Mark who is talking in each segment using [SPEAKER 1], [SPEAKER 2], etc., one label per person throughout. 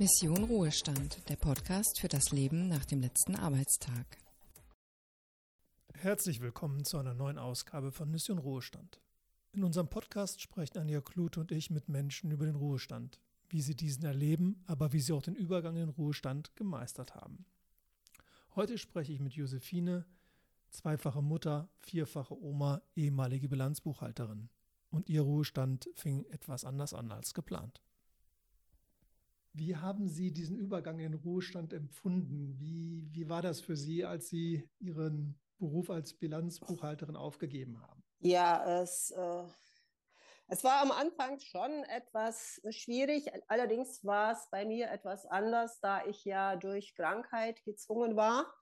[SPEAKER 1] Mission Ruhestand, der Podcast für das Leben nach dem letzten Arbeitstag.
[SPEAKER 2] Herzlich willkommen zu einer neuen Ausgabe von Mission Ruhestand. In unserem Podcast sprechen Anja Klute und ich mit Menschen über den Ruhestand, wie sie diesen erleben, aber wie sie auch den Übergang in den Ruhestand gemeistert haben. Heute spreche ich mit Josephine, zweifache Mutter, vierfache Oma, ehemalige Bilanzbuchhalterin. Und ihr Ruhestand fing etwas anders an als geplant. Wie haben Sie diesen Übergang in den Ruhestand empfunden? Wie, wie war das für Sie, als Sie Ihren Beruf als Bilanzbuchhalterin aufgegeben haben?
[SPEAKER 3] Ja, es, äh, es war am Anfang schon etwas schwierig. Allerdings war es bei mir etwas anders, da ich ja durch Krankheit gezwungen war.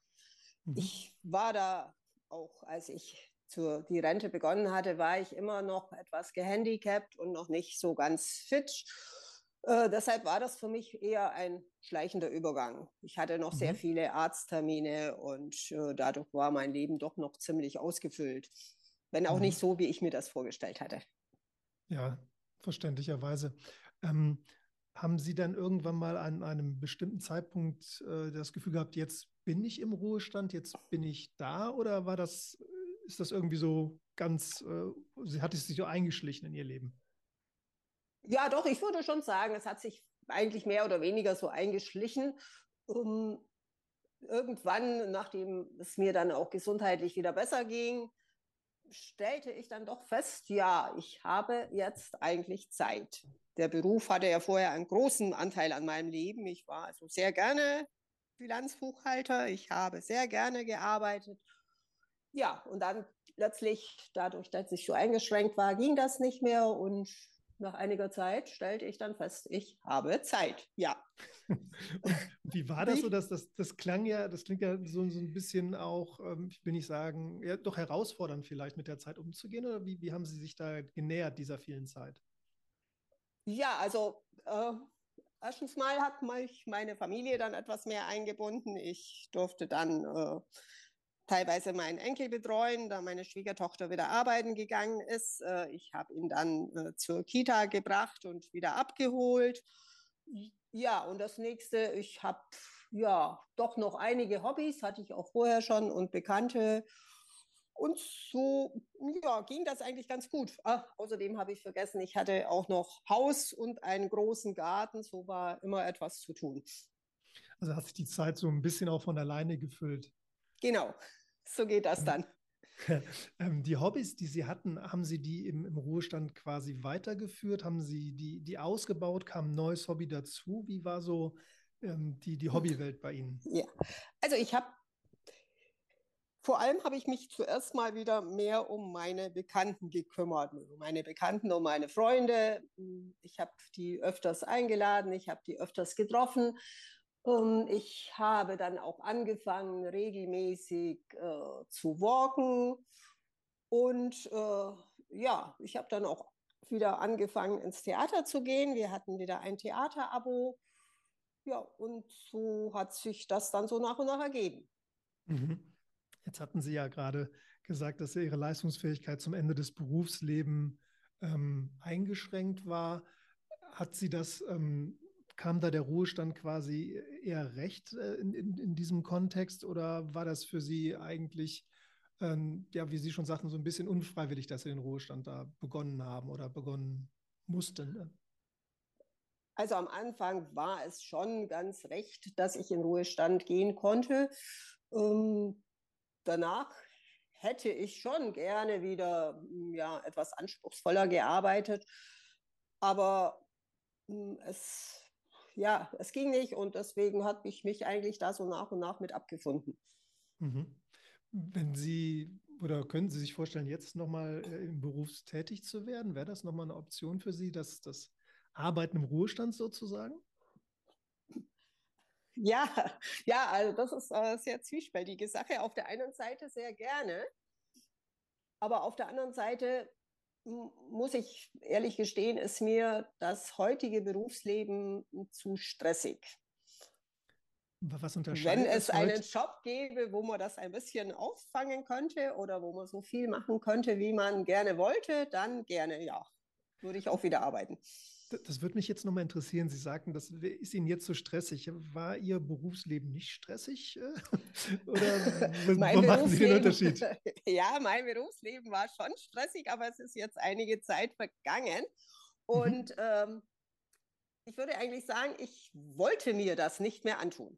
[SPEAKER 3] Mhm. Ich war da auch, als ich zur, die Rente begonnen hatte, war ich immer noch etwas gehandicapt und noch nicht so ganz fit. Äh, deshalb war das für mich eher ein schleichender Übergang. Ich hatte noch mhm. sehr viele Arzttermine und äh, dadurch war mein Leben doch noch ziemlich ausgefüllt. Wenn auch mhm. nicht so, wie ich mir das vorgestellt hatte.
[SPEAKER 2] Ja, verständlicherweise. Ähm, haben Sie dann irgendwann mal an einem bestimmten Zeitpunkt äh, das Gefühl gehabt, jetzt bin ich im Ruhestand, jetzt bin ich da? Oder war das, ist das irgendwie so ganz, äh, hat es sich so eingeschlichen in Ihr Leben?
[SPEAKER 3] Ja, doch, ich würde schon sagen, es hat sich eigentlich mehr oder weniger so eingeschlichen. Um, irgendwann, nachdem es mir dann auch gesundheitlich wieder besser ging, stellte ich dann doch fest, ja, ich habe jetzt eigentlich Zeit. Der Beruf hatte ja vorher einen großen Anteil an meinem Leben. Ich war also sehr gerne Bilanzbuchhalter. Ich habe sehr gerne gearbeitet. Ja, und dann plötzlich, dadurch, dass ich so eingeschränkt war, ging das nicht mehr und nach einiger Zeit stellte ich dann fest, ich habe Zeit. Ja.
[SPEAKER 2] wie war das so? Dass das, das klang ja, das klingt ja so, so ein bisschen auch, ähm, ich will nicht sagen, ja, doch herausfordernd vielleicht mit der Zeit umzugehen oder wie, wie haben Sie sich da genähert dieser vielen Zeit?
[SPEAKER 3] Ja, also äh, erstens mal hat mich meine Familie dann etwas mehr eingebunden. Ich durfte dann äh, teilweise meinen Enkel betreuen, da meine Schwiegertochter wieder arbeiten gegangen ist. Äh, ich habe ihn dann äh, zur Kita gebracht und wieder abgeholt. Ja, und das nächste, ich habe ja doch noch einige Hobbys, hatte ich auch vorher schon und Bekannte. Und so ja, ging das eigentlich ganz gut. Ach, außerdem habe ich vergessen, ich hatte auch noch Haus und einen großen Garten. So war immer etwas zu tun.
[SPEAKER 2] Also hat sich die Zeit so ein bisschen auch von alleine gefüllt.
[SPEAKER 3] Genau, so geht das dann.
[SPEAKER 2] Ähm, die Hobbys, die Sie hatten, haben Sie die im, im, Ruhestand quasi weitergeführt? Haben Sie die, die ausgebaut? Kam ein neues Hobby dazu? Wie war so ähm, die, die Hobbywelt bei Ihnen?
[SPEAKER 3] Ja, also ich habe vor allem habe ich mich zuerst mal wieder mehr um meine Bekannten gekümmert, um meine Bekannten, um meine Freunde. Ich habe die öfters eingeladen, ich habe die öfters getroffen ich habe dann auch angefangen, regelmäßig äh, zu walken. Und äh, ja, ich habe dann auch wieder angefangen, ins Theater zu gehen. Wir hatten wieder ein Theaterabo. Ja, und so hat sich das dann so nach und nach ergeben.
[SPEAKER 2] Mhm. Jetzt hatten Sie ja gerade gesagt, dass Ihre Leistungsfähigkeit zum Ende des Berufslebens ähm, eingeschränkt war. Hat Sie das ähm, kam da der Ruhestand quasi eher recht äh, in, in, in, diesem Kontext oder war das für Sie eigentlich, ähm, ja, wie Sie schon sagten, so ein bisschen unfreiwillig, dass Sie den Ruhestand da begonnen haben oder begonnen mussten? Ne?
[SPEAKER 3] Also am Anfang war es schon ganz recht, dass ich in Ruhestand gehen konnte. Ähm, danach hätte ich schon gerne wieder ja, etwas anspruchsvoller gearbeitet. Aber hm, es ja, es ging nicht und deswegen habe ich mich eigentlich da so nach und nach mit abgefunden.
[SPEAKER 2] Mhm. Wenn Sie oder können Sie sich vorstellen, jetzt nochmal äh, im Beruf tätig zu werden, wäre das nochmal eine Option für Sie, das, das Arbeiten im Ruhestand sozusagen?
[SPEAKER 3] Ja, ja, also das ist eine sehr zwiespältige Sache. Auf der einen Seite sehr gerne, aber auf der anderen Seite muss ich ehrlich gestehen, ist mir das heutige Berufsleben zu stressig.
[SPEAKER 2] Was unterscheidet
[SPEAKER 3] Wenn es einen Job gäbe, wo man das ein bisschen auffangen könnte oder wo man so viel machen könnte, wie man gerne wollte, dann gerne ja. Würde ich auch wieder arbeiten.
[SPEAKER 2] Das würde mich jetzt nochmal interessieren. Sie sagten, das ist Ihnen jetzt so stressig. War Ihr Berufsleben nicht stressig? Oder
[SPEAKER 3] wo machen Sie den Unterschied? Ja, mein Berufsleben war schon stressig, aber es ist jetzt einige Zeit vergangen. Mhm. Und mhm. ähm, ich würde eigentlich sagen, ich wollte mir das nicht mehr antun.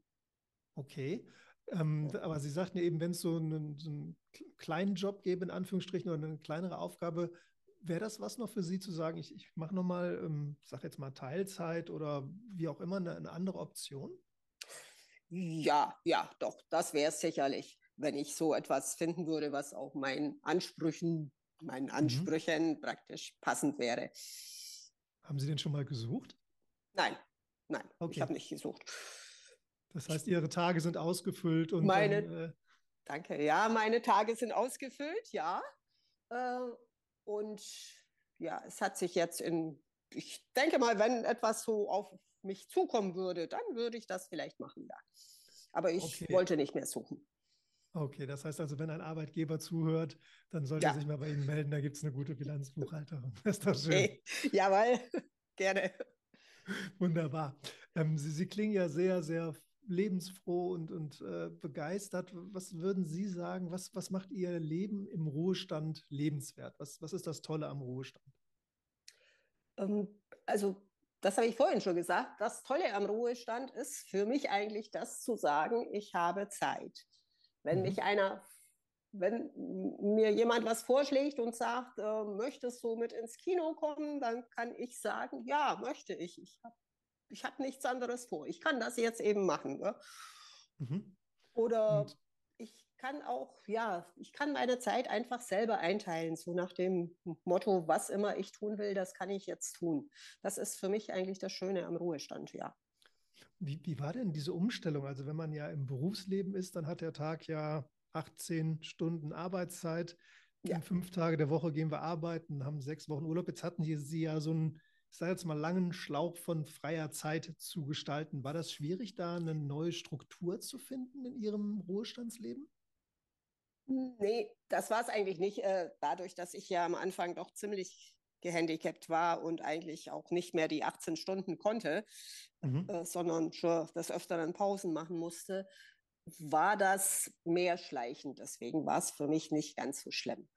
[SPEAKER 2] Okay. Ähm, aber Sie sagten ja eben, wenn es so einen, so einen kleinen Job gäbe, in Anführungsstrichen, oder eine kleinere Aufgabe, wäre das was noch für Sie zu sagen, ich, ich mache nochmal, ähm, sag jetzt mal Teilzeit oder wie auch immer, eine, eine andere Option?
[SPEAKER 3] Ja, ja, doch, das wäre es sicherlich, wenn ich so etwas finden würde, was auch meinen Ansprüchen, meinen mhm. Ansprüchen mhm. praktisch passend wäre.
[SPEAKER 2] Haben Sie denn schon mal gesucht?
[SPEAKER 3] Nein, nein, okay. ich habe nicht gesucht.
[SPEAKER 2] Das heißt, Ihre Tage sind ausgefüllt und
[SPEAKER 3] meine, dann, äh, danke, ja, meine Tage sind ausgefüllt, ja. Äh, und ja, es hat sich jetzt in, ich denke mal, wenn etwas so auf mich zukommen würde, dann würde ich das vielleicht machen, ja. Aber ich okay. wollte nicht mehr suchen.
[SPEAKER 2] Okay, das heißt also, wenn ein Arbeitgeber zuhört, dann sollte ja. er sich mal bei Ihnen melden, da gibt es eine gute Bilanzbuchhalterung. Das ist doch schön. Hey,
[SPEAKER 3] jawohl, gerne.
[SPEAKER 2] Wunderbar. Ähm, Sie, Sie klingen ja sehr, sehr lebensfroh und, und äh, begeistert. Was würden Sie sagen, was, was macht Ihr Leben im Ruhestand lebenswert? Was, was ist das Tolle am Ruhestand?
[SPEAKER 3] Ähm, also, das habe ich vorhin schon gesagt. Das Tolle am Ruhestand ist für mich eigentlich das zu sagen, ich habe Zeit. Wenn mhm. mich einer, wenn mir jemand was vorschlägt und sagt, äh, möchtest du mit ins Kino kommen, dann kann ich sagen, ja, möchte ich. Ich habe ich habe nichts anderes vor. Ich kann das jetzt eben machen. Ne? Mhm. Oder Und? ich kann auch, ja, ich kann meine Zeit einfach selber einteilen, so nach dem Motto, was immer ich tun will, das kann ich jetzt tun. Das ist für mich eigentlich das Schöne am Ruhestand, ja.
[SPEAKER 2] Wie, wie war denn diese Umstellung? Also wenn man ja im Berufsleben ist, dann hat der Tag ja 18 Stunden Arbeitszeit. Ja. Fünf Tage der Woche gehen wir arbeiten, haben sechs Wochen Urlaub. Jetzt hatten Sie ja so ein ich sage jetzt mal, langen Schlauch von freier Zeit zu gestalten. War das schwierig, da eine neue Struktur zu finden in Ihrem Ruhestandsleben?
[SPEAKER 3] Nee, das war es eigentlich nicht. Äh, dadurch, dass ich ja am Anfang doch ziemlich gehandicapt war und eigentlich auch nicht mehr die 18 Stunden konnte, mhm. Äh, sondern schon des Öfteren Pausen machen musste, war das mehr schleichend. Deswegen war es für mich nicht ganz so schlimm.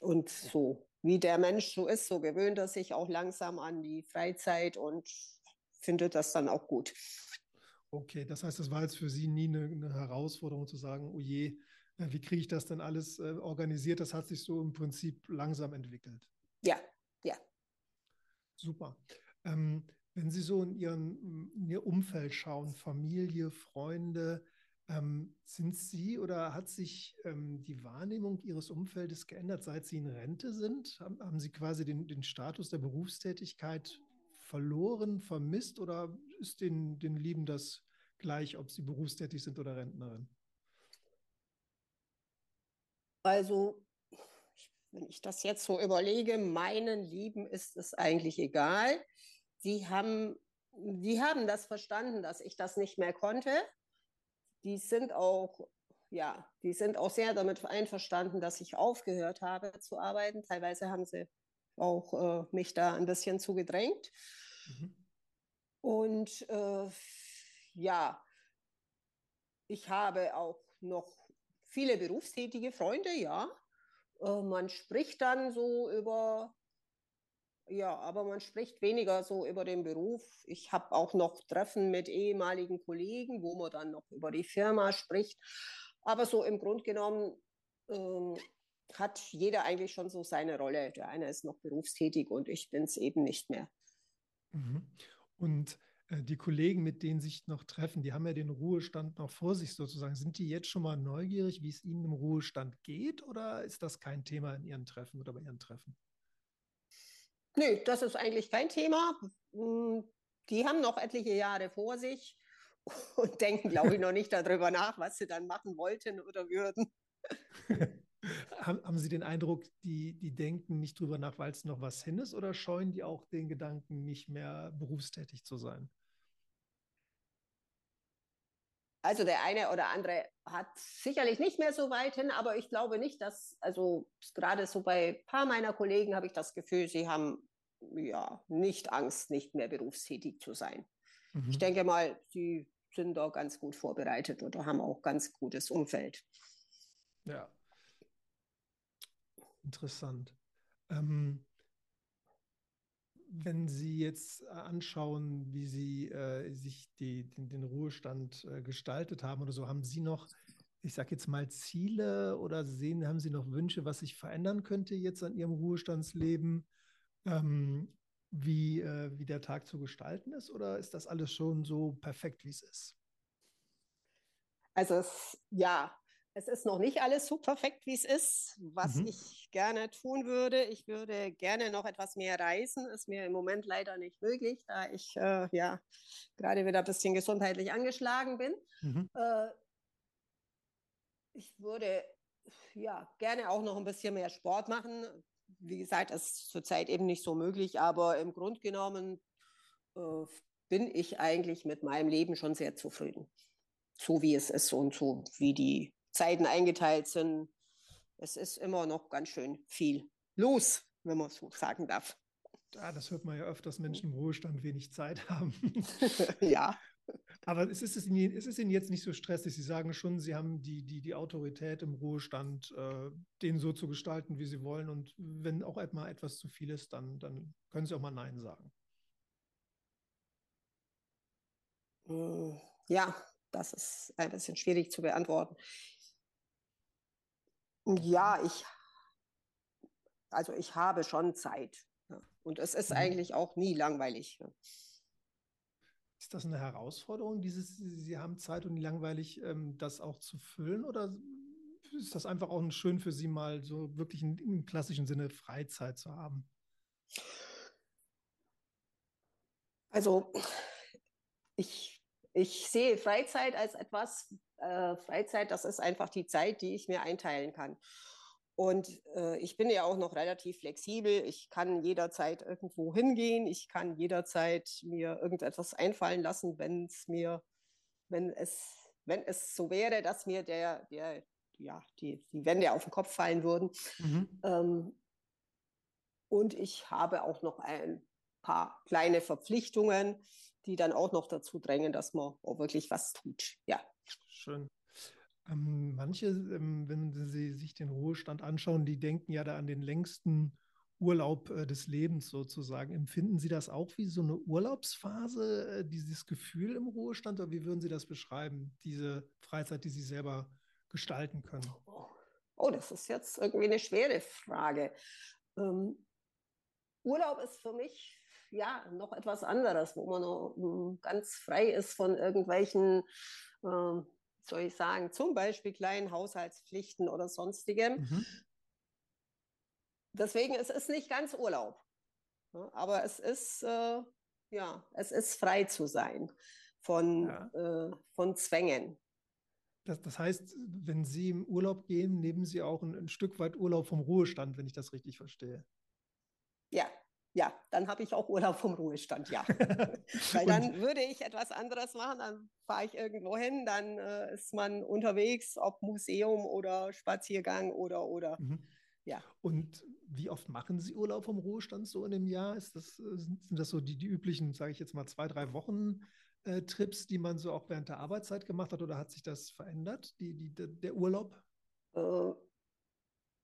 [SPEAKER 3] Und so wie der Mensch so ist, so gewöhnt er sich auch langsam an die Freizeit und findet das dann auch gut.
[SPEAKER 2] Okay, das heißt, das war jetzt für Sie nie eine, eine Herausforderung zu sagen, oh je, äh, wie kriege ich das denn alles äh, organisiert? Das hat sich so im Prinzip langsam entwickelt.
[SPEAKER 3] Ja, ja.
[SPEAKER 2] Super. Ähm, wenn Sie so in, Ihren, in Ihr Umfeld schauen, Familie, Freunde, ähm, sind Sie oder hat sich ähm, die Wahrnehmung Ihres Umfeldes geändert, seit Sie in Rente sind? Haben, haben Sie quasi den, den, Status der Berufstätigkeit verloren, vermisst oder ist den, den Lieben das gleich, ob Sie berufstätig sind oder Rentnerin?
[SPEAKER 3] Also, wenn ich das jetzt so überlege, meinen Lieben ist es eigentlich egal. Sie haben, die haben das verstanden, dass ich das nicht mehr konnte die sind auch, ja, die sind auch sehr damit einverstanden, dass ich aufgehört habe zu arbeiten. Teilweise haben sie auch äh, mich da ein bisschen zugedrängt. Mhm. Und äh, ja, ich habe auch noch viele berufstätige Freunde, ja. Äh, man spricht dann so über ja, aber man spricht weniger so über den Beruf. Ich habe auch noch Treffen mit ehemaligen Kollegen, wo man dann noch über die Firma spricht. Aber so im Grunde genommen ähm, hat jeder eigentlich schon so seine Rolle. Der eine ist noch berufstätig und ich bin es eben nicht mehr.
[SPEAKER 2] Mhm. Und äh, die Kollegen, mit denen sich noch treffen, die haben ja den Ruhestand noch vor sich sozusagen. Sind die jetzt schon mal neugierig, wie es ihnen im Ruhestand geht oder ist das kein Thema in ihren Treffen oder bei ihren Treffen?
[SPEAKER 3] Nö, das ist eigentlich kein Thema. Hm, die haben noch etliche Jahre vor sich und denken, glaube ich, noch nicht darüber nach, was sie dann machen wollten oder würden.
[SPEAKER 2] haben Sie den Eindruck, die, die denken nicht drüber nach, weil es noch was hin ist, oder scheuen die auch den Gedanken, nicht mehr berufstätig zu sein?
[SPEAKER 3] Also der eine oder andere hat sicherlich nicht mehr so weit hin, aber ich glaube nicht, dass, also gerade so bei ein paar meiner Kollegen habe ich das Gefühl, sie haben ja, nicht Angst, nicht mehr berufstätig zu sein.
[SPEAKER 2] Mhm.
[SPEAKER 3] Ich denke mal, Sie sind da ganz gut vorbereitet oder haben auch ganz gutes Umfeld.
[SPEAKER 2] Ja. Interessant. Ähm, wenn Sie jetzt anschauen, wie Sie äh, sich die, den, den Ruhestand äh, gestaltet haben oder so, haben Sie noch, ich sage jetzt mal, Ziele oder sehen, haben Sie noch Wünsche, was sich verändern könnte jetzt an Ihrem Ruhestandsleben? Ähm, wie, äh, wie der Tag zu gestalten ist? Oder ist das alles schon so perfekt, wie es ist?
[SPEAKER 3] Also es, ja, es ist noch nicht alles so perfekt, wie es ist. Was mhm. ich gerne tun würde, ich würde gerne noch etwas mehr reisen. Ist mir im Moment leider nicht möglich, da ich äh, ja gerade wieder ein bisschen gesundheitlich angeschlagen bin. Mhm. Äh, ich würde ja gerne auch noch ein bisschen mehr Sport machen. Wie gesagt, das ist zurzeit eben nicht so möglich, aber im Grunde genommen äh, bin ich eigentlich mit meinem Leben schon sehr zufrieden. So wie es ist und so wie die Zeiten eingeteilt sind. Es ist immer noch ganz schön viel los, wenn man so sagen darf.
[SPEAKER 2] Ja, das hört man ja öfter, dass Menschen im Ruhestand wenig Zeit haben.
[SPEAKER 3] ja.
[SPEAKER 2] Aber es ist, es, Ihnen, es ist Ihnen jetzt nicht so stressig. Sie sagen schon, Sie haben die, die, die Autorität im Ruhestand, äh, den so zu gestalten, wie Sie wollen. Und wenn auch mal etwas zu viel ist, dann, dann können Sie auch mal Nein sagen.
[SPEAKER 3] Hm, ja, das ist ein bisschen schwierig zu beantworten. Ja, ich, also ich habe schon Zeit. Ja. Und es ist mhm. eigentlich auch nie langweilig. Ja.
[SPEAKER 2] Ist das eine Herausforderung, dieses, Sie haben Zeit und langweilig, ähm, das auch zu füllen? Oder ist das einfach auch schön für Sie mal so wirklich in, im klassischen Sinne Freizeit zu haben?
[SPEAKER 3] Also ich, ich sehe Freizeit als etwas, äh, Freizeit, das ist einfach die Zeit, die ich mir einteilen kann. Und äh, ich bin ja auch noch relativ flexibel. Ich kann jederzeit irgendwo hingehen. Ich kann jederzeit mir irgendetwas einfallen lassen, wenn es mir, wenn es, wenn es so wäre, dass mir der, der, ja, die, die Wände auf den Kopf fallen würden. Mhm. Ähm, und ich habe auch noch ein paar kleine Verpflichtungen, die dann auch noch dazu drängen, dass man auch wirklich was tut. Ja.
[SPEAKER 2] Schön. Ähm, manche, ähm, wenn Sie sich den Ruhestand anschauen, die denken ja da an den längsten Urlaub äh, des Lebens sozusagen. Empfinden Sie das auch wie so eine Urlaubsphase, äh, dieses Gefühl im Ruhestand? Oder wie würden Sie das beschreiben, diese Freizeit, die Sie selber gestalten können?
[SPEAKER 3] Oh, das ist jetzt irgendwie eine schwere Frage. Ähm, Urlaub ist für mich ja noch etwas anderes, wo man noch, hm, ganz frei ist von irgendwelchen ähm, soll ich sagen, zum Beispiel kleinen Haushaltspflichten oder sonstigem. Mhm. Deswegen es ist es nicht ganz Urlaub, aber es ist äh, ja, es ist frei zu sein von, ja. äh, von Zwängen.
[SPEAKER 2] Das, das, heißt, wenn Sie im Urlaub gehen, nehmen Sie auch ein, ein Stück weit Urlaub vom Ruhestand, wenn ich das richtig verstehe.
[SPEAKER 3] Ja, ja, dann habe ich auch Urlaub vom Ruhestand, ja. Weil dann würde ich etwas anderes machen, dann fahre ich irgendwo hin, dann äh, ist man unterwegs, ob Museum oder Spaziergang oder oder. Mhm. Ja.
[SPEAKER 2] Und wie oft machen Sie Urlaub vom Ruhestand so in einem Jahr? Ist das, äh, sind das so die, die üblichen, sage ich jetzt mal, zwei, drei Wochen äh, Trips, die man so auch während der Arbeitszeit gemacht hat oder hat sich das verändert, die, die, der Urlaub?
[SPEAKER 3] Äh,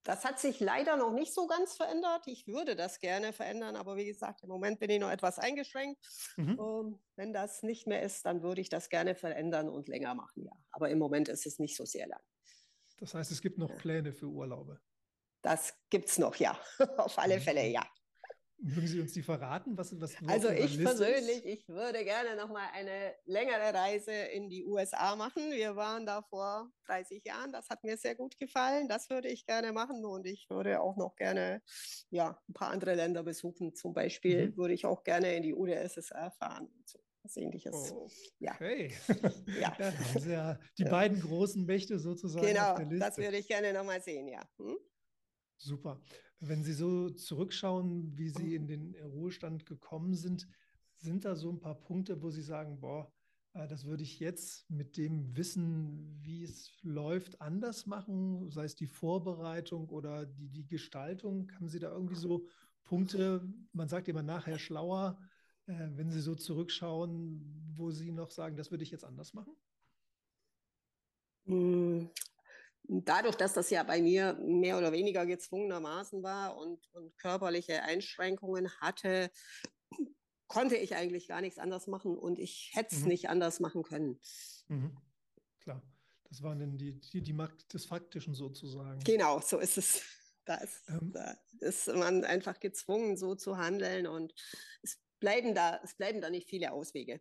[SPEAKER 3] das hat sich leider noch nicht so ganz verändert. Ich würde das gerne verändern, aber wie gesagt, im Moment bin ich noch etwas eingeschränkt. Mhm. Ähm, wenn das nicht mehr ist, dann würde ich das gerne verändern und länger machen, ja. Aber im Moment ist es nicht so sehr lang.
[SPEAKER 2] Das heißt, es gibt noch. Pläne für Urlaube?
[SPEAKER 3] Das gibt es noch, ja. Auf alle mhm. Fälle, ja.
[SPEAKER 2] Mögen Sie uns die verraten? Was, was
[SPEAKER 3] also ich persönlich, ich würde gerne noch mal eine längere Reise in die USA machen. Wir waren da vor 30 Jahren. Das hat mir sehr gut gefallen. Das würde ich gerne machen und ich würde auch noch gerne ja, ein paar andere Länder besuchen. Zum Beispiel mhm. würde ich auch gerne in die UdSSR fahren. So was ähnliches.
[SPEAKER 2] Oh, okay. Ja. ja. die ja. beiden großen Mächte sozusagen
[SPEAKER 3] genau, das würde ich gerne noch mal sehen, ja. Hm?
[SPEAKER 2] Super. Wenn Sie so zurückschauen, wie Sie in den Ruhestand gekommen sind, sind da so ein paar Punkte, wo Sie sagen, boah, äh, das würde ich jetzt mit dem Wissen, wie es läuft, anders machen, sei es die Vorbereitung oder die, die Gestaltung. Haben Sie da irgendwie so Punkte, man sagt immer nachher schlauer, äh, wenn Sie so zurückschauen, wo Sie noch sagen, das würde ich jetzt anders machen?
[SPEAKER 3] Dadurch, dass das ja bei mir mehr oder weniger gezwungenermaßen war und, und körperliche Einschränkungen hatte, konnte ich eigentlich gar nichts anders machen und ich hätte es mhm. nicht anders machen können.
[SPEAKER 2] Mhm. Klar, das waren dann die, die, die Markt des Faktischen sozusagen.
[SPEAKER 3] Genau, so ist es. Da ist, ähm. da ist man einfach gezwungen, so zu handeln und es bleiben da, es bleiben da nicht viele Auswege.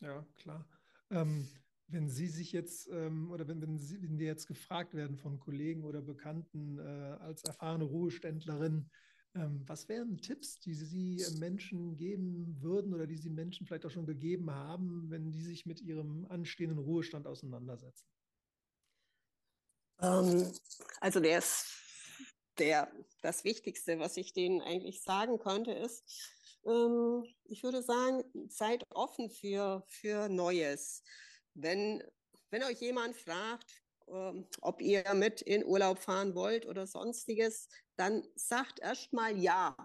[SPEAKER 2] Ja, klar. Ähm, wenn Sie sich jetzt ähm, oder wenn, wenn, Sie, wenn die jetzt gefragt werden von Kollegen oder Bekannten äh, als erfahrene Ruheständlerin, ähm, was wären Tipps, die Sie Menschen geben würden oder die Sie Menschen vielleicht auch schon gegeben haben, wenn die sich mit ihrem anstehenden Ruhestand auseinandersetzen?
[SPEAKER 3] Ähm, also der ist der, das Wichtigste, was ich denen eigentlich sagen könnte, ist, ich würde sagen, seid offen für, für Neues. Wenn, wenn euch jemand fragt, ähm, ob ihr mit in Urlaub fahren wollt oder sonstiges, dann sagt erst mal ja.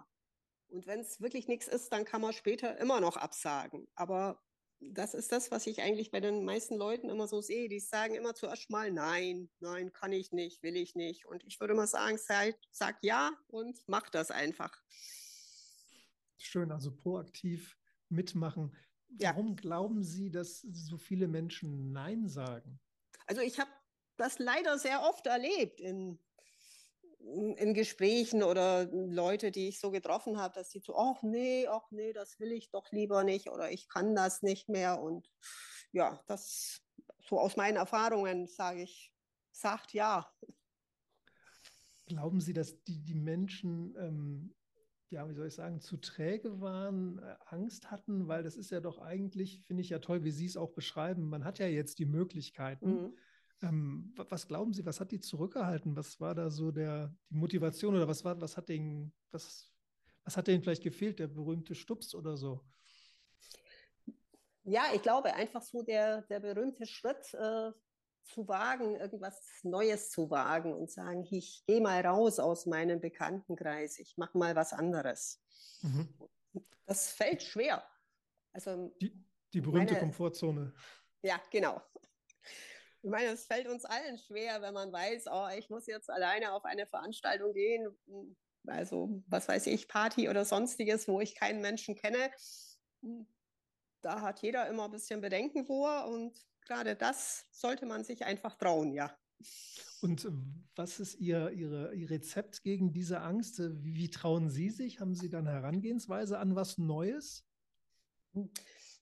[SPEAKER 3] Und wenn es wirklich nichts ist, dann kann man später immer noch absagen. Aber das ist das, was ich eigentlich bei den meisten Leuten immer so sehe. Die sagen immer zuerst mal nein, nein, kann ich nicht, will ich nicht. Und ich würde mal sagen, sag, sag ja und mach das einfach.
[SPEAKER 2] Schön, also proaktiv mitmachen. Warum ja. glauben Sie, dass so viele Menschen Nein sagen?
[SPEAKER 3] Also ich habe das leider sehr oft erlebt in, in Gesprächen oder Leute, die ich so getroffen habe, dass die so, ach nee, ach nee, das will ich doch lieber nicht oder ich kann das nicht mehr. Und ja, das so aus meinen Erfahrungen sage ich, sagt ja.
[SPEAKER 2] Glauben Sie, dass die, die Menschen ähm, ja, wie soll ich sagen, zu träge waren, äh, Angst hatten, weil das ist ja doch eigentlich, finde ich ja toll, wie Sie es auch beschreiben. Man hat ja jetzt die Möglichkeiten. Mhm. Ähm, was glauben Sie, was hat die zurückgehalten? Was war da so der, die Motivation oder was war, was hat den, was, was hat denen vielleicht gefehlt, der berühmte Stups oder so?
[SPEAKER 3] Ja, ich glaube einfach so der, der berühmte Schritt, äh, zu wagen, irgendwas Neues zu wagen und sagen, ich gehe mal raus aus meinem Bekanntenkreis, ich mache mal was anderes. Mhm. Das fällt schwer. Also
[SPEAKER 2] die, die berühmte meine, Komfortzone.
[SPEAKER 3] Ja, genau. Ich meine, es fällt uns allen schwer, wenn man weiß, oh, ich muss jetzt alleine auf eine Veranstaltung gehen, also was weiß ich, Party oder sonstiges, wo ich keinen Menschen kenne. Da hat jeder immer ein bisschen Bedenken vor und gerade das sollte man sich einfach trauen, ja.
[SPEAKER 2] Und äh, was ist Ihr, Ihre, Ihr Rezept gegen diese Angst? Äh, wie, wie trauen Sie sich? Haben Sie dann Herangehensweise an was Neues?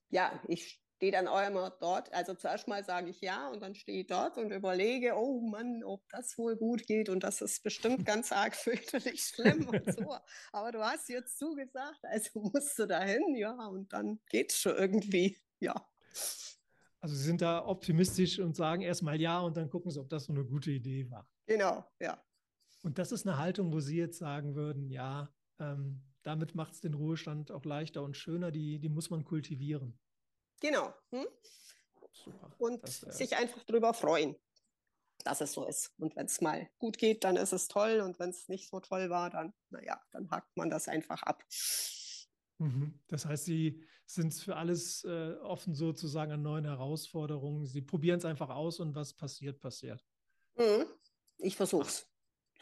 [SPEAKER 3] Ja, ich stehe dann auch immer dort. Also zuerst mal sage ich ja und dann stehe ich dort und überlege, oh Mann, ob das wohl gut geht und das ist bestimmt ganz arg fürchterlich schlimm und so. Aber du hast jetzt zugesagt, also musst du dahin, ja, und dann geht es schon irgendwie, ja.
[SPEAKER 2] Also Sie sind da optimistisch und sagen erstmal ja und dann gucken Sie, ob das so eine gute Idee war.
[SPEAKER 3] Genau, ja.
[SPEAKER 2] Und das ist eine Haltung, wo Sie jetzt sagen würden, ja, ähm, damit macht es den Ruhestand auch leichter und schöner, die, die muss man kultivieren.
[SPEAKER 3] Genau. Hm? Super. Und das, äh, sich einfach darüber freuen, dass es so ist. Und wenn es mal gut geht, dann ist es toll. Und wenn es nicht so toll war, dann, naja, dann hakt man das einfach ab.
[SPEAKER 2] Mhm. Das heißt, Sie sind für alles äh, offen sozusagen an neuen Herausforderungen. Sie probieren es einfach aus und was passiert, passiert.
[SPEAKER 3] Mhm. Ich versuche es,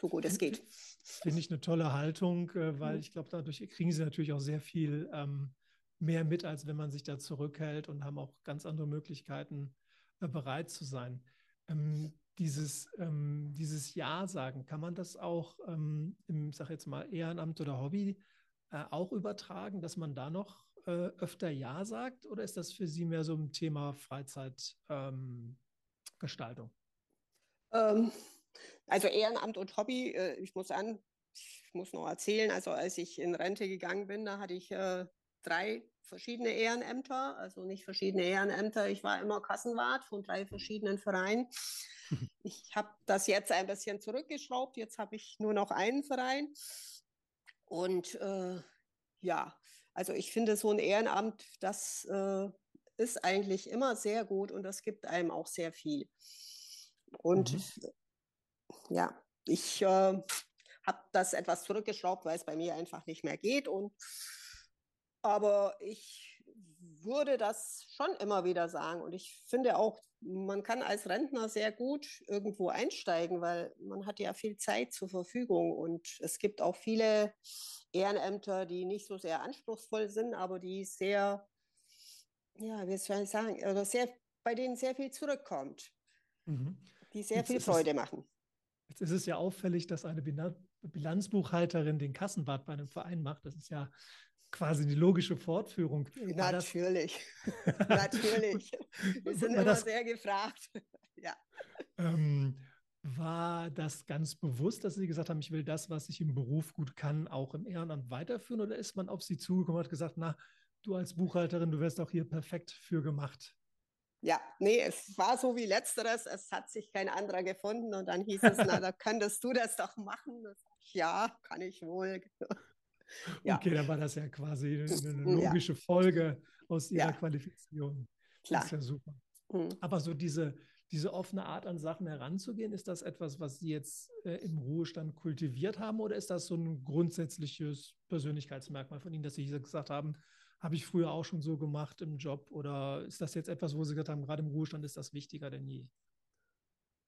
[SPEAKER 3] so gut es geht.
[SPEAKER 2] Finde ich eine tolle Haltung, äh, weil mhm. ich glaube, dadurch kriegen Sie natürlich auch sehr viel ähm, mehr mit, als wenn man sich da zurückhält und haben auch ganz andere Möglichkeiten, äh, bereit zu sein. Ähm, dieses, ähm, dieses Ja sagen, kann man das auch ähm, im, sag jetzt mal, Ehrenamt oder Hobby äh, auch übertragen, dass man da noch äh, öfter Ja sagt? Oder ist das für Sie mehr so ein Thema Freizeitgestaltung?
[SPEAKER 3] Ähm, also Ehrenamt und Hobby, äh, ich muss an, ich muss noch erzählen, also als ich in Rente gegangen bin, da hatte ich äh, drei verschiedene Ehrenämter, also nicht verschiedene Ehrenämter. Ich war immer Kassenwart von drei verschiedenen Vereinen. Ich habe das jetzt ein bisschen zurückgeschraubt. Jetzt habe ich nur noch einen Verein. Und äh, ja, also ich finde so ein Ehrenamt, das äh, ist eigentlich immer sehr gut und das gibt einem auch sehr viel. Und mhm. ja, ich äh, habe das etwas zurückgeschraubt, weil es bei mir einfach nicht mehr geht. Und aber ich würde das schon immer wieder sagen. Und ich finde auch, man kann als Rentner sehr gut irgendwo einsteigen, weil man hat ja viel Zeit zur Verfügung. Und es gibt auch viele Ehrenämter, die nicht so sehr anspruchsvoll sind, aber die sehr, ja, wie soll ich sagen, oder sehr, bei denen sehr viel zurückkommt, mhm. die sehr jetzt viel Freude
[SPEAKER 2] es,
[SPEAKER 3] machen.
[SPEAKER 2] Jetzt ist es ja auffällig, dass eine Bilanzbuchhalterin den Kassenwart bei einem Verein macht. Das ist ja quasi die logische Fortführung.
[SPEAKER 3] Natürlich, natürlich. Wir sind immer das, sehr gefragt. ja.
[SPEAKER 2] Ähm, war das ganz bewusst, dass Sie gesagt haben, ich will das, was ich im Beruf gut kann, auch im Ehrenamt weiterführen? Oder ist man auf Sie zugekommen und hat gesagt, na, du als Buchhalterin, du wärst auch hier perfekt für gemacht?
[SPEAKER 3] Ja, nee, es war so wie letzteres. Es hat sich kein anderer gefunden und dann hieß es, na, da könntest du das doch machen. Ja, kann ich wohl.
[SPEAKER 2] Ja. Okay, dann war das ja quasi eine logische ja. Folge aus ihrer ja. Qualifizierung. Klar. Das ist ja super. Mhm. Aber so diese, diese offene Art an Sachen heranzugehen, ist das etwas, was Sie jetzt äh, im Ruhestand kultiviert haben oder ist das so ein grundsätzliches Persönlichkeitsmerkmal von Ihnen, dass Sie gesagt haben, habe ich früher auch schon so gemacht im Job oder ist das jetzt etwas, wo Sie gesagt haben, gerade im Ruhestand ist das wichtiger denn je?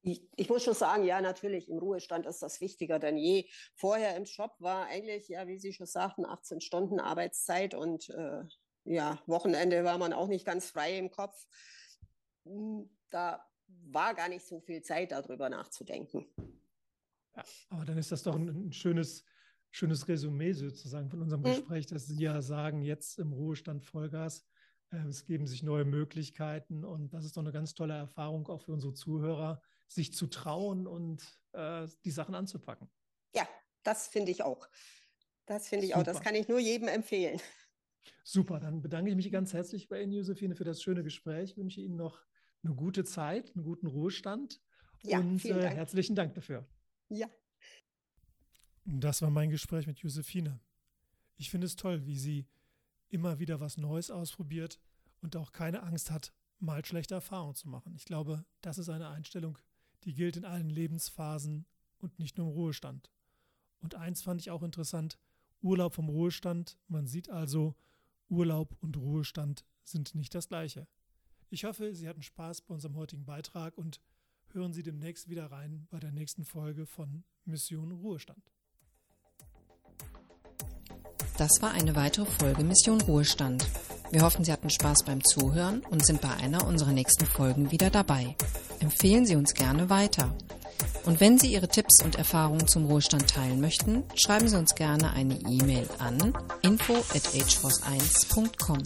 [SPEAKER 3] Ich, ich, muss schon sagen, ja, natürlich, im Ruhestand ist das wichtiger denn je. Vorher im Job war eigentlich, ja, wie Sie schon sagten, 18 Stunden Arbeitszeit und äh, ja, Wochenende war man auch nicht ganz frei im Kopf. Hm, da war gar nicht so viel Zeit, darüber nachzudenken.
[SPEAKER 2] Ja, aber dann ist das doch ein, ein schönes, schönes Resümee sozusagen von unserem hm. Gespräch, dass Sie ja sagen, jetzt im Ruhestand Vollgas. Äh, es geben sich neue Möglichkeiten und das ist doch eine ganz tolle Erfahrung auch für unsere Zuhörer, sich zu trauen und äh, die Sachen anzupacken.
[SPEAKER 3] Ja, das finde ich auch. Das finde ich Super. auch. Das kann ich nur jedem empfehlen.
[SPEAKER 2] Super, dann bedanke ich mich ganz herzlich bei Ihnen, Josephine, für das schöne Gespräch. Ich wünsche Ihnen noch eine gute Zeit, einen guten Ruhestand ja, und äh, Dank. herzlichen Dank dafür.
[SPEAKER 3] Ja.
[SPEAKER 2] Das war mein Gespräch mit Josephine. Ich finde es toll, wie sie immer wieder was Neues ausprobiert und auch keine Angst hat, mal schlechte Erfahrungen zu machen. Ich glaube, das ist eine Einstellung, die gilt in allen Lebensphasen und nicht nur im Ruhestand. Und eins fand ich auch interessant, Urlaub vom Ruhestand. Man sieht also, Urlaub und Ruhestand sind nicht das gleiche. Ich hoffe, Sie hatten Spaß bei unserem heutigen Beitrag und hören Sie demnächst wieder rein bei der nächsten Folge von Mission Ruhestand.
[SPEAKER 1] Das war eine weitere Folge Mission Ruhestand. Wir hoffen, Sie hatten Spaß beim Zuhören und sind bei einer unserer nächsten Folgen wieder dabei. Empfehlen Sie uns gerne weiter. Und wenn Sie Ihre Tipps und Erfahrungen zum Ruhestand teilen möchten, schreiben Sie uns gerne eine E-Mail an info at ageforce1.com.